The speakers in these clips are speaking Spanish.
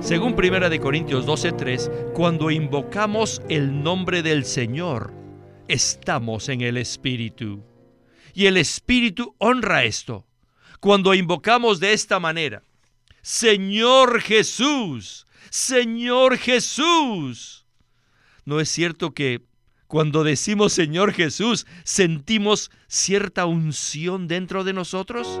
Según 1 Corintios 12:3, cuando invocamos el nombre del Señor, estamos en el Espíritu. Y el Espíritu honra esto. Cuando invocamos de esta manera, Señor Jesús, Señor Jesús. ¿No es cierto que cuando decimos Señor Jesús sentimos cierta unción dentro de nosotros?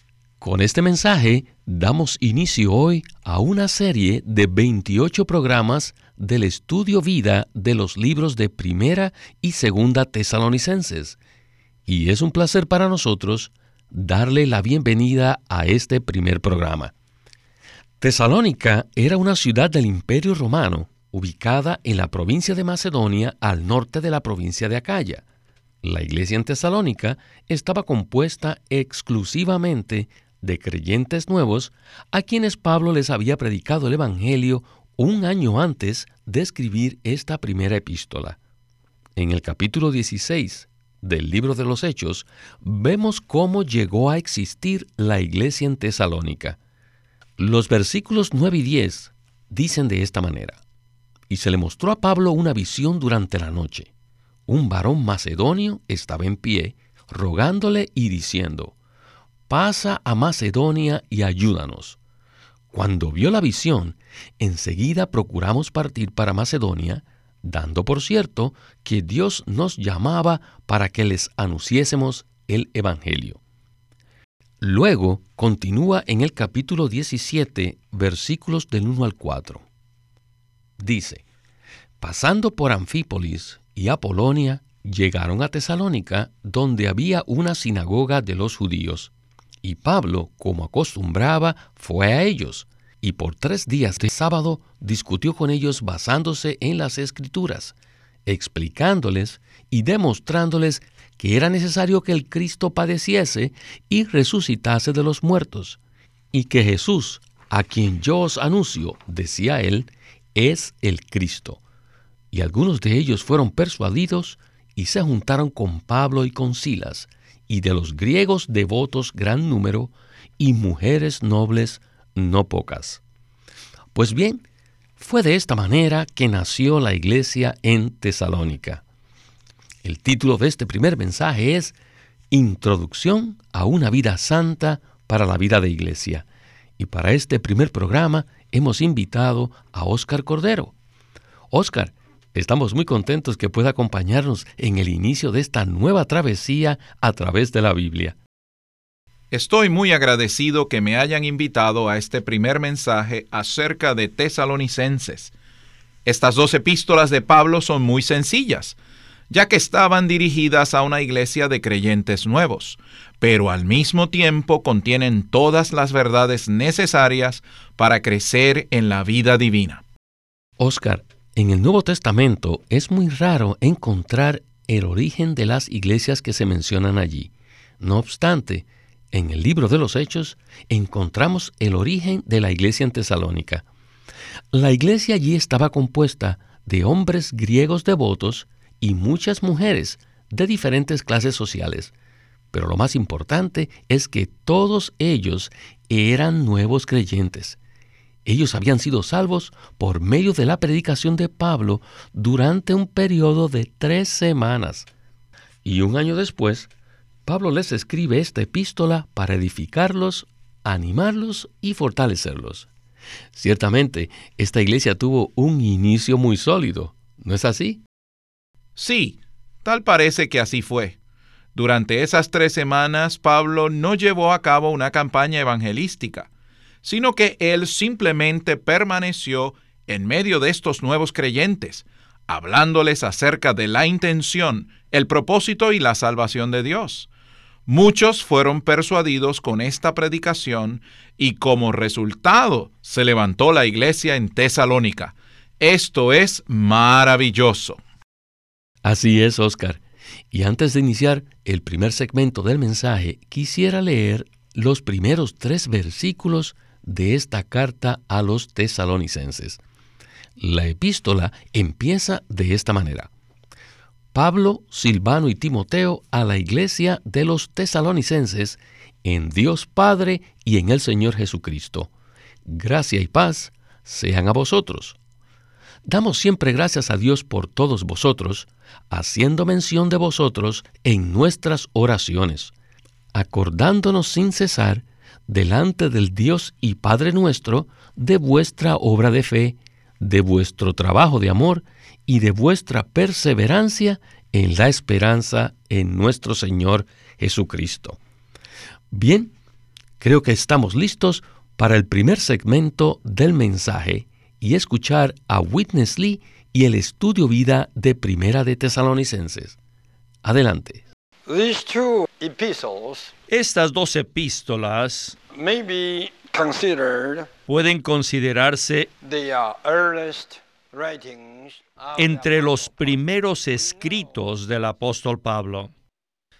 con este mensaje damos inicio hoy a una serie de 28 programas del estudio vida de los libros de Primera y Segunda Tesalonicenses. Y es un placer para nosotros darle la bienvenida a este primer programa. Tesalónica era una ciudad del Imperio Romano, ubicada en la provincia de Macedonia al norte de la provincia de Acaya. La iglesia en Tesalónica estaba compuesta exclusivamente de creyentes nuevos a quienes Pablo les había predicado el Evangelio un año antes de escribir esta primera epístola. En el capítulo 16 del libro de los Hechos vemos cómo llegó a existir la iglesia en Tesalónica. Los versículos 9 y 10 dicen de esta manera, y se le mostró a Pablo una visión durante la noche. Un varón macedonio estaba en pie, rogándole y diciendo, pasa a Macedonia y ayúdanos. Cuando vio la visión, enseguida procuramos partir para Macedonia, dando por cierto que Dios nos llamaba para que les anunciésemos el Evangelio. Luego continúa en el capítulo 17, versículos del 1 al 4. Dice, pasando por Anfípolis y Apolonia, llegaron a Tesalónica, donde había una sinagoga de los judíos y Pablo, como acostumbraba, fue a ellos, y por tres días de sábado discutió con ellos basándose en las escrituras, explicándoles y demostrándoles que era necesario que el Cristo padeciese y resucitase de los muertos, y que Jesús, a quien yo os anuncio, decía él, es el Cristo. Y algunos de ellos fueron persuadidos y se juntaron con Pablo y con Silas, y de los griegos devotos gran número, y mujeres nobles no pocas. Pues bien, fue de esta manera que nació la iglesia en Tesalónica. El título de este primer mensaje es Introducción a una vida santa para la vida de iglesia. Y para este primer programa hemos invitado a Óscar Cordero. Óscar, Estamos muy contentos que pueda acompañarnos en el inicio de esta nueva travesía a través de la Biblia. Estoy muy agradecido que me hayan invitado a este primer mensaje acerca de tesalonicenses. Estas dos epístolas de Pablo son muy sencillas, ya que estaban dirigidas a una iglesia de creyentes nuevos, pero al mismo tiempo contienen todas las verdades necesarias para crecer en la vida divina. Oscar, en el Nuevo Testamento es muy raro encontrar el origen de las iglesias que se mencionan allí. No obstante, en el libro de los Hechos encontramos el origen de la iglesia en Tesalónica. La iglesia allí estaba compuesta de hombres griegos devotos y muchas mujeres de diferentes clases sociales. Pero lo más importante es que todos ellos eran nuevos creyentes. Ellos habían sido salvos por medio de la predicación de Pablo durante un periodo de tres semanas. Y un año después, Pablo les escribe esta epístola para edificarlos, animarlos y fortalecerlos. Ciertamente, esta iglesia tuvo un inicio muy sólido, ¿no es así? Sí, tal parece que así fue. Durante esas tres semanas, Pablo no llevó a cabo una campaña evangelística sino que él simplemente permaneció en medio de estos nuevos creyentes, hablándoles acerca de la intención, el propósito y la salvación de Dios. Muchos fueron persuadidos con esta predicación y como resultado se levantó la iglesia en Tesalónica. Esto es maravilloso. Así es, Oscar. Y antes de iniciar el primer segmento del mensaje, quisiera leer los primeros tres versículos de esta carta a los tesalonicenses. La epístola empieza de esta manera. Pablo, Silvano y Timoteo a la iglesia de los tesalonicenses en Dios Padre y en el Señor Jesucristo. Gracia y paz sean a vosotros. Damos siempre gracias a Dios por todos vosotros, haciendo mención de vosotros en nuestras oraciones, acordándonos sin cesar delante del Dios y Padre nuestro de vuestra obra de fe, de vuestro trabajo de amor y de vuestra perseverancia en la esperanza en nuestro Señor Jesucristo. Bien, creo que estamos listos para el primer segmento del mensaje y escuchar a Witness Lee y el estudio vida de Primera de Tesalonicenses. Adelante. Estas dos epístolas pueden considerarse entre los primeros escritos del apóstol Pablo.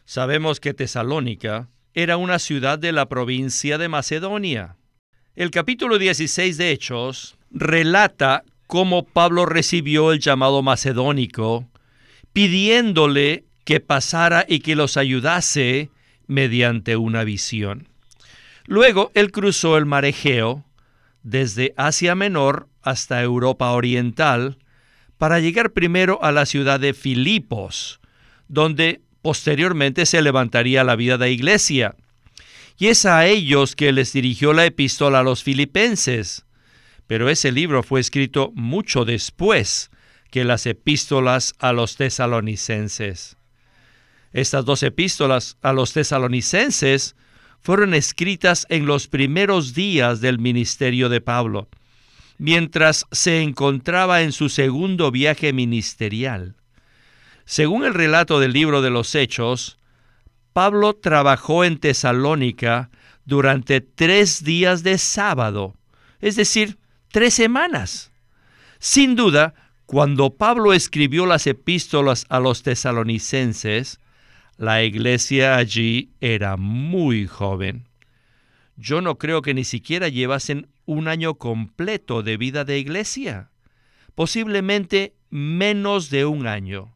Sabemos que Tesalónica era una ciudad de la provincia de Macedonia. El capítulo 16 de Hechos relata cómo Pablo recibió el llamado macedónico, pidiéndole que pasara y que los ayudase mediante una visión. Luego él cruzó el mar Egeo desde Asia Menor hasta Europa Oriental para llegar primero a la ciudad de Filipos, donde posteriormente se levantaría la vida de iglesia. Y es a ellos que les dirigió la epístola a los filipenses. Pero ese libro fue escrito mucho después que las epístolas a los tesalonicenses. Estas dos epístolas a los tesalonicenses fueron escritas en los primeros días del ministerio de Pablo, mientras se encontraba en su segundo viaje ministerial. Según el relato del libro de los Hechos, Pablo trabajó en Tesalónica durante tres días de sábado, es decir, tres semanas. Sin duda, cuando Pablo escribió las epístolas a los tesalonicenses, la iglesia allí era muy joven. Yo no creo que ni siquiera llevasen un año completo de vida de iglesia, posiblemente menos de un año.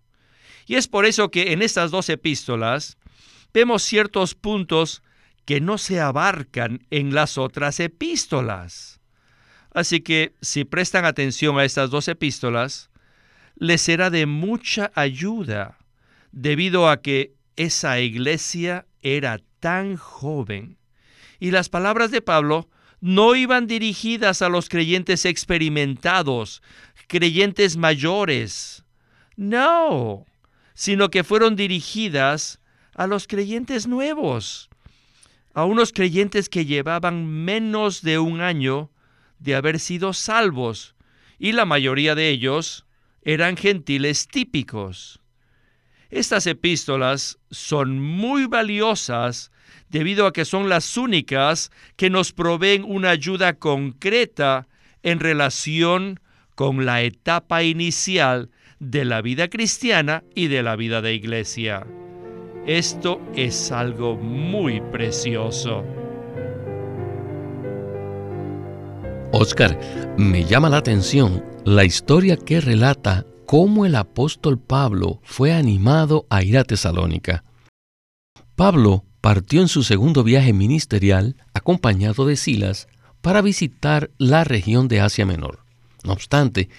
Y es por eso que en estas dos epístolas vemos ciertos puntos que no se abarcan en las otras epístolas. Así que si prestan atención a estas dos epístolas, les será de mucha ayuda, debido a que esa iglesia era tan joven. Y las palabras de Pablo no iban dirigidas a los creyentes experimentados, creyentes mayores. No, sino que fueron dirigidas a los creyentes nuevos, a unos creyentes que llevaban menos de un año de haber sido salvos, y la mayoría de ellos eran gentiles típicos. Estas epístolas son muy valiosas debido a que son las únicas que nos proveen una ayuda concreta en relación con la etapa inicial de la vida cristiana y de la vida de iglesia. Esto es algo muy precioso. Oscar, me llama la atención la historia que relata cómo el apóstol Pablo fue animado a ir a Tesalónica. Pablo partió en su segundo viaje ministerial acompañado de Silas para visitar la región de Asia Menor. No obstante,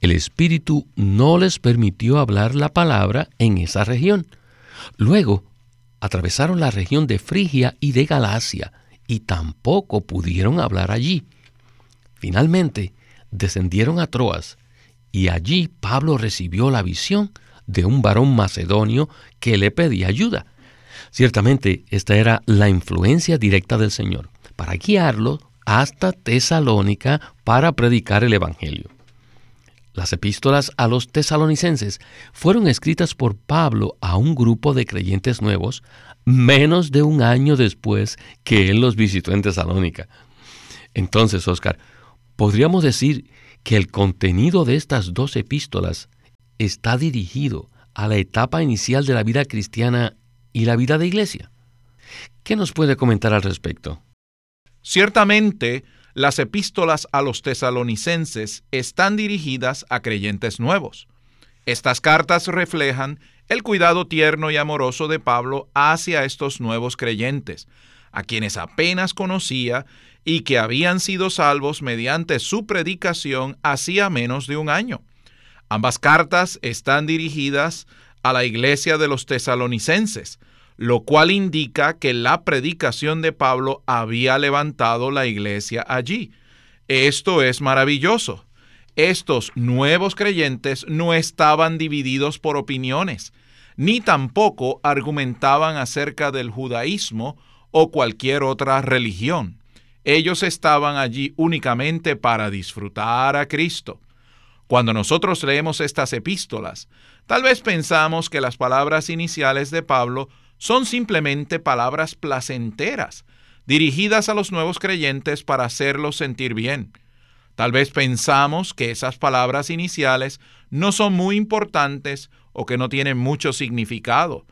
el Espíritu no les permitió hablar la palabra en esa región. Luego, atravesaron la región de Frigia y de Galacia y tampoco pudieron hablar allí. Finalmente, descendieron a Troas y allí Pablo recibió la visión de un varón macedonio que le pedía ayuda. Ciertamente, esta era la influencia directa del Señor para guiarlo hasta Tesalónica para predicar el Evangelio. las epístolas a los tesalonicenses fueron escritas por Pablo a un grupo de creyentes nuevos menos de un año después que él los visitó en Tesalónica. Entonces, Oscar, podríamos decir que el contenido de estas dos epístolas está dirigido a la etapa inicial de la vida cristiana y la vida de iglesia. ¿Qué nos puede comentar al respecto? Ciertamente, las epístolas a los tesalonicenses están dirigidas a creyentes nuevos. Estas cartas reflejan el cuidado tierno y amoroso de Pablo hacia estos nuevos creyentes, a quienes apenas conocía y que habían sido salvos mediante su predicación hacía menos de un año. Ambas cartas están dirigidas a la iglesia de los tesalonicenses, lo cual indica que la predicación de Pablo había levantado la iglesia allí. Esto es maravilloso. Estos nuevos creyentes no estaban divididos por opiniones, ni tampoco argumentaban acerca del judaísmo o cualquier otra religión. Ellos estaban allí únicamente para disfrutar a Cristo. Cuando nosotros leemos estas epístolas, tal vez pensamos que las palabras iniciales de Pablo son simplemente palabras placenteras, dirigidas a los nuevos creyentes para hacerlos sentir bien. Tal vez pensamos que esas palabras iniciales no son muy importantes o que no tienen mucho significado.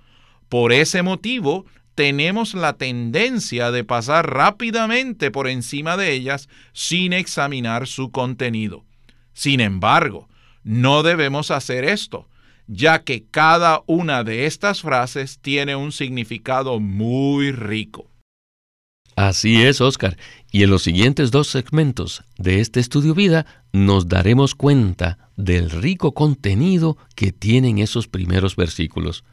Por ese motivo, tenemos la tendencia de pasar rápidamente por encima de ellas sin examinar su contenido. Sin embargo, no debemos hacer esto, ya que cada una de estas frases tiene un significado muy rico. Así es, Oscar. Y en los siguientes dos segmentos de este estudio vida nos daremos cuenta del rico contenido que tienen esos primeros versículos.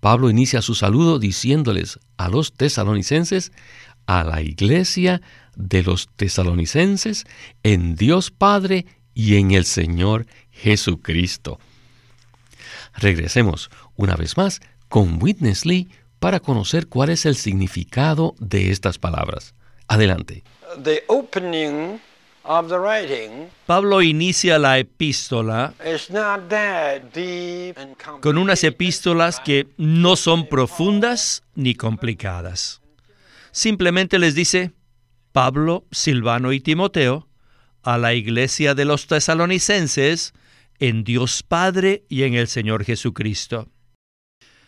Pablo inicia su saludo diciéndoles a los tesalonicenses, a la iglesia de los tesalonicenses, en Dios Padre y en el Señor Jesucristo. Regresemos una vez más con Witness Lee para conocer cuál es el significado de estas palabras. Adelante. Pablo inicia la epístola con unas epístolas que no son profundas ni complicadas. Simplemente les dice, Pablo, Silvano y Timoteo, a la iglesia de los tesalonicenses, en Dios Padre y en el Señor Jesucristo.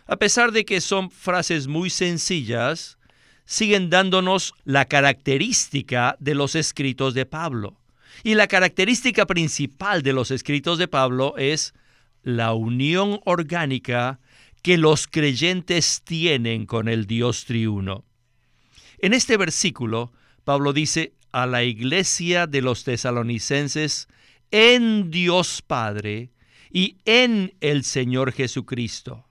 A pesar de que son frases muy sencillas, siguen dándonos la característica de los escritos de Pablo. Y la característica principal de los escritos de Pablo es la unión orgánica que los creyentes tienen con el Dios triuno. En este versículo, Pablo dice a la iglesia de los tesalonicenses en Dios Padre y en el Señor Jesucristo.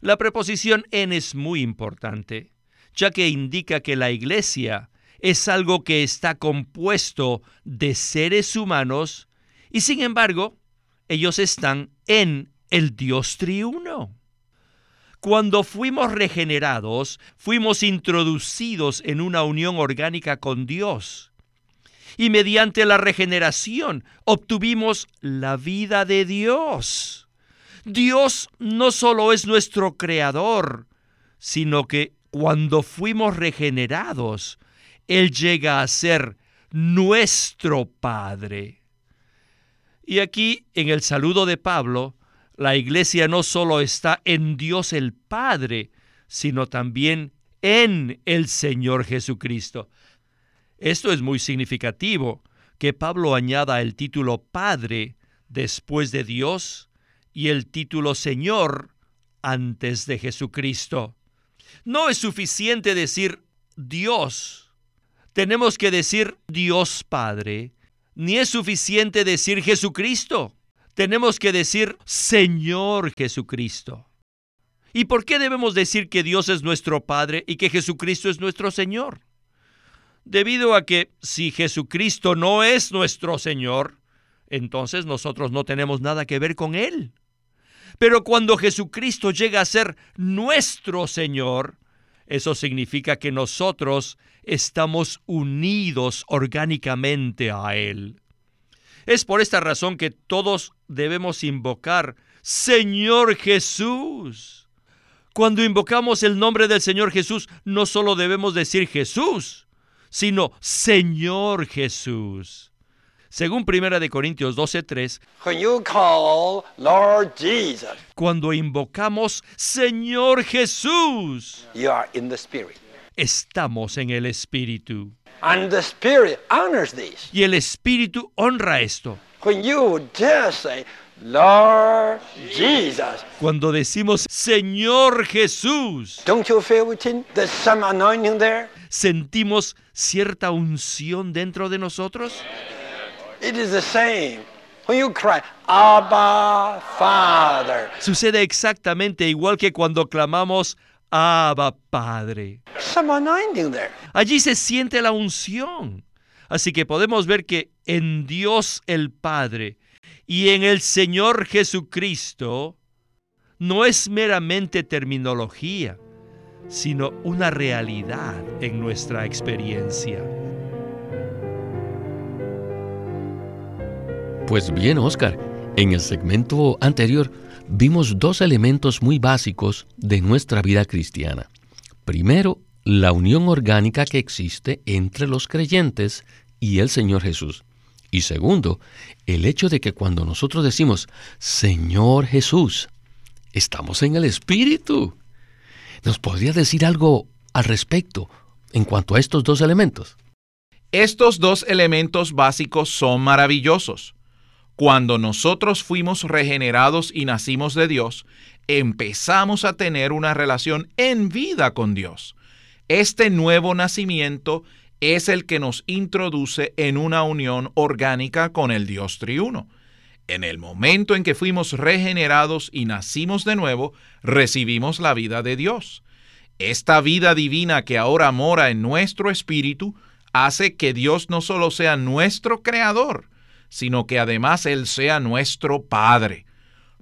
La preposición en es muy importante, ya que indica que la iglesia es algo que está compuesto de seres humanos y sin embargo ellos están en el Dios triuno. Cuando fuimos regenerados, fuimos introducidos en una unión orgánica con Dios y mediante la regeneración obtuvimos la vida de Dios. Dios no solo es nuestro creador, sino que cuando fuimos regenerados, Él llega a ser nuestro Padre. Y aquí, en el saludo de Pablo, la iglesia no solo está en Dios el Padre, sino también en el Señor Jesucristo. Esto es muy significativo, que Pablo añada el título Padre después de Dios y el título Señor antes de Jesucristo. No es suficiente decir Dios. Tenemos que decir Dios Padre. Ni es suficiente decir Jesucristo. Tenemos que decir Señor Jesucristo. ¿Y por qué debemos decir que Dios es nuestro Padre y que Jesucristo es nuestro Señor? debido a que si Jesucristo no es nuestro Señor, entonces nosotros no tenemos nada que ver con Él. Pero cuando Jesucristo llega a ser nuestro Señor, eso significa que nosotros estamos unidos orgánicamente a Él. Es por esta razón que todos debemos invocar, Señor Jesús. Cuando invocamos el nombre del Señor Jesús, no solo debemos decir Jesús, sino Señor Jesús. Según Primera de Corintios 12:3, cuando invocamos Señor Jesús, estamos en el Espíritu. Y el Espíritu honra esto. Cuando decimos Señor Jesús, ¿sentimos cierta unción dentro de nosotros? Sucede exactamente igual que cuando clamamos Abba Padre. Allí se siente la unción. Así que podemos ver que en Dios el Padre y en el Señor Jesucristo no es meramente terminología, sino una realidad en nuestra experiencia. Pues bien, Oscar, en el segmento anterior vimos dos elementos muy básicos de nuestra vida cristiana. Primero, la unión orgánica que existe entre los creyentes y el Señor Jesús. Y segundo, el hecho de que cuando nosotros decimos, Señor Jesús, estamos en el Espíritu. ¿Nos podría decir algo al respecto en cuanto a estos dos elementos? Estos dos elementos básicos son maravillosos. Cuando nosotros fuimos regenerados y nacimos de Dios, empezamos a tener una relación en vida con Dios. Este nuevo nacimiento es el que nos introduce en una unión orgánica con el Dios triuno. En el momento en que fuimos regenerados y nacimos de nuevo, recibimos la vida de Dios. Esta vida divina que ahora mora en nuestro espíritu hace que Dios no solo sea nuestro creador, sino que además Él sea nuestro Padre.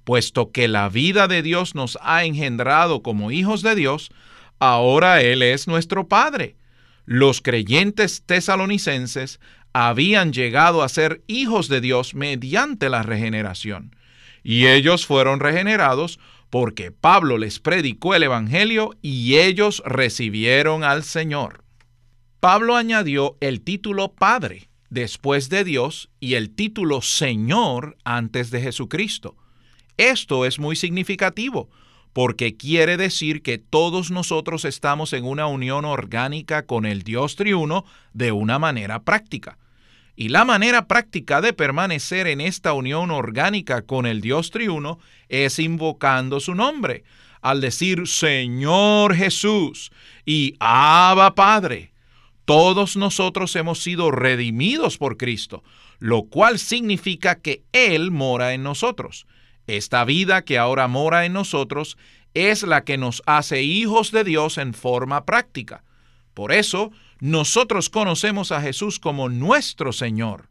Puesto que la vida de Dios nos ha engendrado como hijos de Dios, ahora Él es nuestro Padre. Los creyentes tesalonicenses habían llegado a ser hijos de Dios mediante la regeneración. Y ellos fueron regenerados porque Pablo les predicó el Evangelio y ellos recibieron al Señor. Pablo añadió el título Padre después de Dios y el título Señor antes de Jesucristo. Esto es muy significativo porque quiere decir que todos nosotros estamos en una unión orgánica con el Dios triuno de una manera práctica. Y la manera práctica de permanecer en esta unión orgánica con el Dios triuno es invocando su nombre, al decir Señor Jesús y Abba Padre. Todos nosotros hemos sido redimidos por Cristo, lo cual significa que Él mora en nosotros. Esta vida que ahora mora en nosotros es la que nos hace hijos de Dios en forma práctica. Por eso, nosotros conocemos a Jesús como nuestro Señor.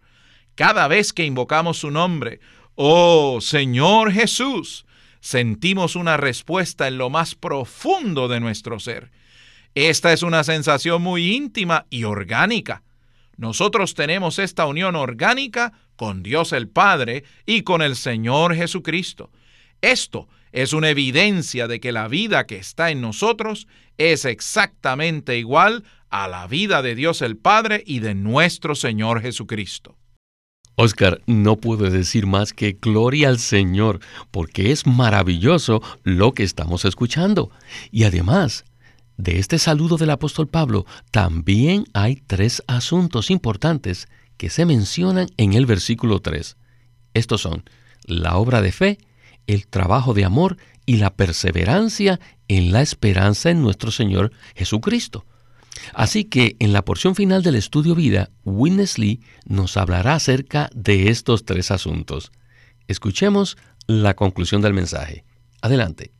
Cada vez que invocamos su nombre, oh Señor Jesús, sentimos una respuesta en lo más profundo de nuestro ser. Esta es una sensación muy íntima y orgánica. Nosotros tenemos esta unión orgánica con Dios el Padre y con el Señor Jesucristo. Esto es una evidencia de que la vida que está en nosotros es exactamente igual a la vida de Dios el Padre y de nuestro Señor Jesucristo. Oscar, no puedo decir más que gloria al Señor, porque es maravilloso lo que estamos escuchando. Y además, de este saludo del apóstol Pablo también hay tres asuntos importantes que se mencionan en el versículo 3. Estos son la obra de fe, el trabajo de amor y la perseverancia en la esperanza en nuestro Señor Jesucristo. Así que en la porción final del estudio vida, Witness Lee nos hablará acerca de estos tres asuntos. Escuchemos la conclusión del mensaje. Adelante.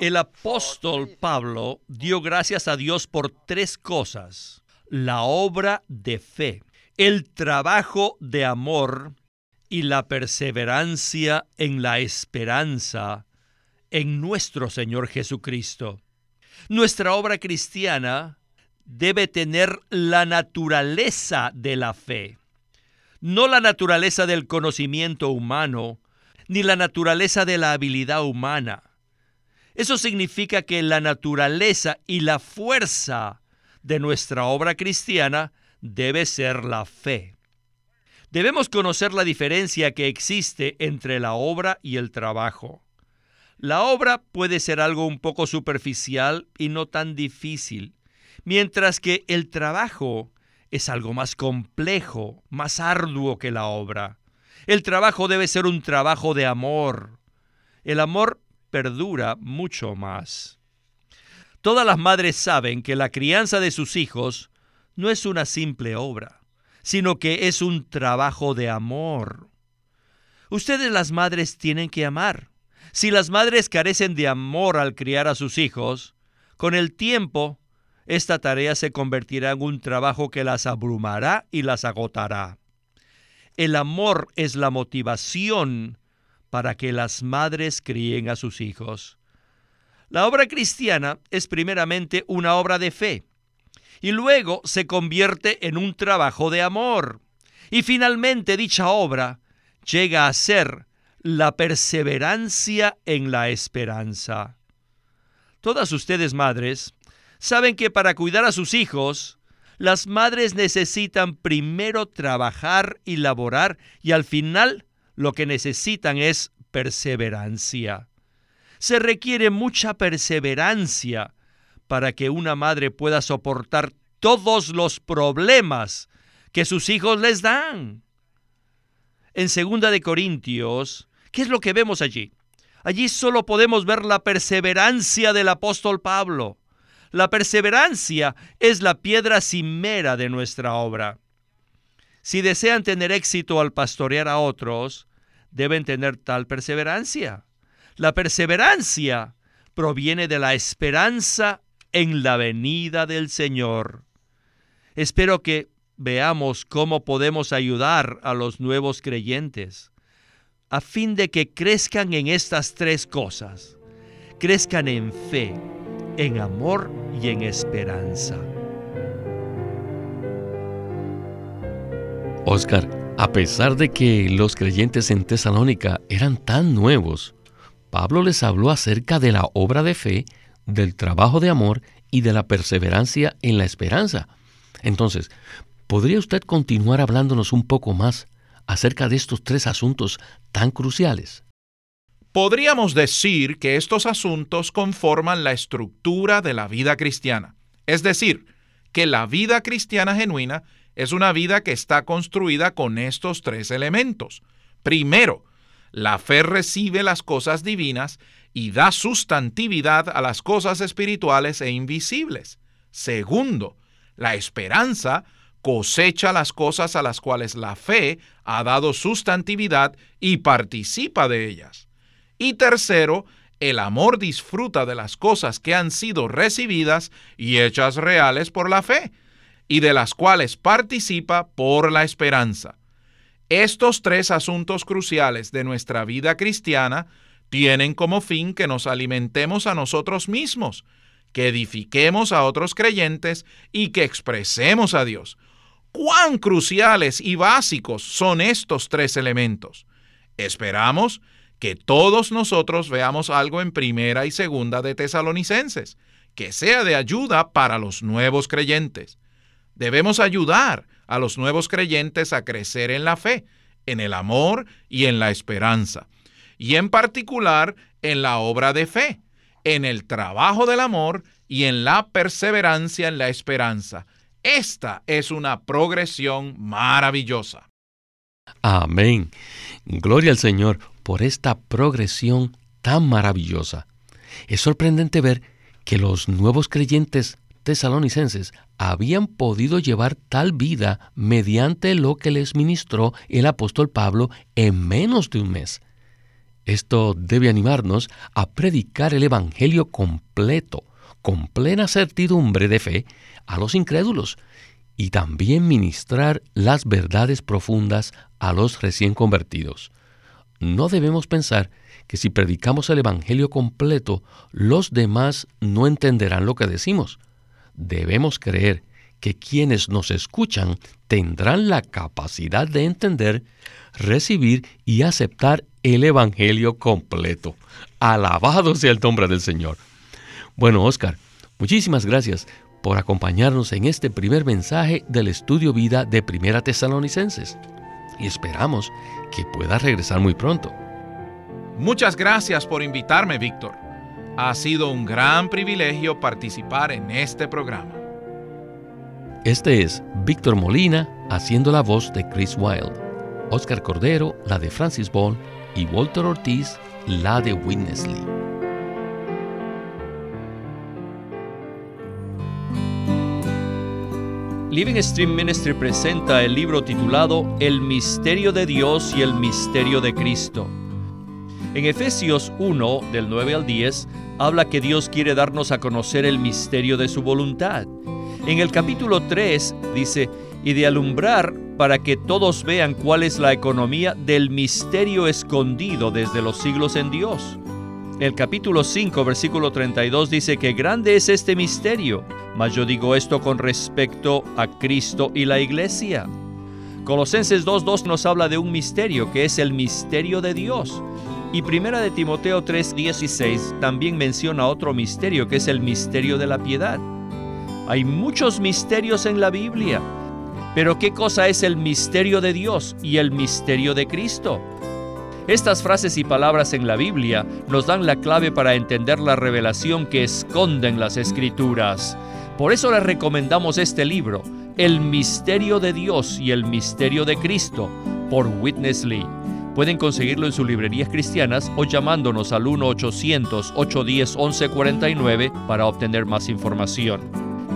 El apóstol Pablo dio gracias a Dios por tres cosas. La obra de fe, el trabajo de amor y la perseverancia en la esperanza en nuestro Señor Jesucristo. Nuestra obra cristiana debe tener la naturaleza de la fe, no la naturaleza del conocimiento humano, ni la naturaleza de la habilidad humana. Eso significa que la naturaleza y la fuerza de nuestra obra cristiana debe ser la fe. Debemos conocer la diferencia que existe entre la obra y el trabajo. La obra puede ser algo un poco superficial y no tan difícil, mientras que el trabajo es algo más complejo, más arduo que la obra. El trabajo debe ser un trabajo de amor. El amor perdura mucho más. Todas las madres saben que la crianza de sus hijos no es una simple obra, sino que es un trabajo de amor. Ustedes las madres tienen que amar. Si las madres carecen de amor al criar a sus hijos, con el tiempo, esta tarea se convertirá en un trabajo que las abrumará y las agotará. El amor es la motivación para que las madres críen a sus hijos. La obra cristiana es primeramente una obra de fe y luego se convierte en un trabajo de amor. Y finalmente dicha obra llega a ser la perseverancia en la esperanza. Todas ustedes madres saben que para cuidar a sus hijos, las madres necesitan primero trabajar y laborar y al final lo que necesitan es perseverancia. Se requiere mucha perseverancia para que una madre pueda soportar todos los problemas que sus hijos les dan. En segunda de Corintios, ¿qué es lo que vemos allí? Allí solo podemos ver la perseverancia del apóstol Pablo. La perseverancia es la piedra cimera de nuestra obra. Si desean tener éxito al pastorear a otros, deben tener tal perseverancia. La perseverancia proviene de la esperanza en la venida del Señor. Espero que veamos cómo podemos ayudar a los nuevos creyentes a fin de que crezcan en estas tres cosas. Crezcan en fe, en amor y en esperanza. Oscar, a pesar de que los creyentes en Tesalónica eran tan nuevos, Pablo les habló acerca de la obra de fe del trabajo de amor y de la perseverancia en la esperanza. Entonces, ¿podría usted continuar hablándonos un poco más acerca de estos tres asuntos tan cruciales? Podríamos decir que estos asuntos conforman la estructura de la vida cristiana. Es decir, que la vida cristiana genuina es una vida que está construida con estos tres elementos. Primero, la fe recibe las cosas divinas y da sustantividad a las cosas espirituales e invisibles. Segundo, la esperanza cosecha las cosas a las cuales la fe ha dado sustantividad y participa de ellas. Y tercero, el amor disfruta de las cosas que han sido recibidas y hechas reales por la fe, y de las cuales participa por la esperanza. Estos tres asuntos cruciales de nuestra vida cristiana tienen como fin que nos alimentemos a nosotros mismos, que edifiquemos a otros creyentes y que expresemos a Dios. ¿Cuán cruciales y básicos son estos tres elementos? Esperamos que todos nosotros veamos algo en primera y segunda de Tesalonicenses, que sea de ayuda para los nuevos creyentes. Debemos ayudar a los nuevos creyentes a crecer en la fe, en el amor y en la esperanza, y en particular en la obra de fe, en el trabajo del amor y en la perseverancia en la esperanza. Esta es una progresión maravillosa. Amén. Gloria al Señor por esta progresión tan maravillosa. Es sorprendente ver que los nuevos creyentes tesalonicenses habían podido llevar tal vida mediante lo que les ministró el apóstol Pablo en menos de un mes. Esto debe animarnos a predicar el Evangelio completo, con plena certidumbre de fe, a los incrédulos, y también ministrar las verdades profundas a los recién convertidos. No debemos pensar que si predicamos el Evangelio completo, los demás no entenderán lo que decimos debemos creer que quienes nos escuchan tendrán la capacidad de entender, recibir y aceptar el Evangelio completo. Alabado sea el nombre del Señor. Bueno, Oscar, muchísimas gracias por acompañarnos en este primer mensaje del estudio vida de Primera Tesalonicenses. Y esperamos que pueda regresar muy pronto. Muchas gracias por invitarme, Víctor. Ha sido un gran privilegio participar en este programa. Este es Víctor Molina haciendo la voz de Chris Wilde, Oscar Cordero la de Francis Ball y Walter Ortiz la de Witness Lee. Living Stream Ministry presenta el libro titulado El misterio de Dios y el misterio de Cristo. En Efesios 1, del 9 al 10, habla que Dios quiere darnos a conocer el misterio de su voluntad en el capítulo 3 dice, y de alumbrar para que todos vean cuál es la economía del misterio escondido desde los siglos en Dios. El capítulo 5, versículo 32 dice que grande es este misterio, mas yo digo esto con respecto a Cristo y la iglesia. Colosenses 2.2 nos habla de un misterio que es el misterio de Dios. Y primera de Timoteo 3.16 también menciona otro misterio que es el misterio de la piedad. Hay muchos misterios en la Biblia, pero ¿qué cosa es el misterio de Dios y el misterio de Cristo? Estas frases y palabras en la Biblia nos dan la clave para entender la revelación que esconden las escrituras. Por eso les recomendamos este libro, El misterio de Dios y el misterio de Cristo, por Witness Lee. Pueden conseguirlo en sus librerías cristianas o llamándonos al 1-800-810-1149 para obtener más información.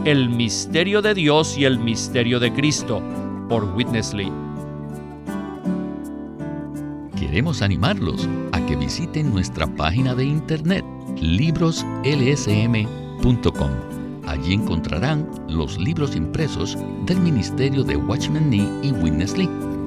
El misterio de Dios y el misterio de Cristo, por Witness Lee. Queremos animarlos a que visiten nuestra página de internet libroslsm.com. Allí encontrarán los libros impresos del ministerio de Watchman Nee y Witness Lee,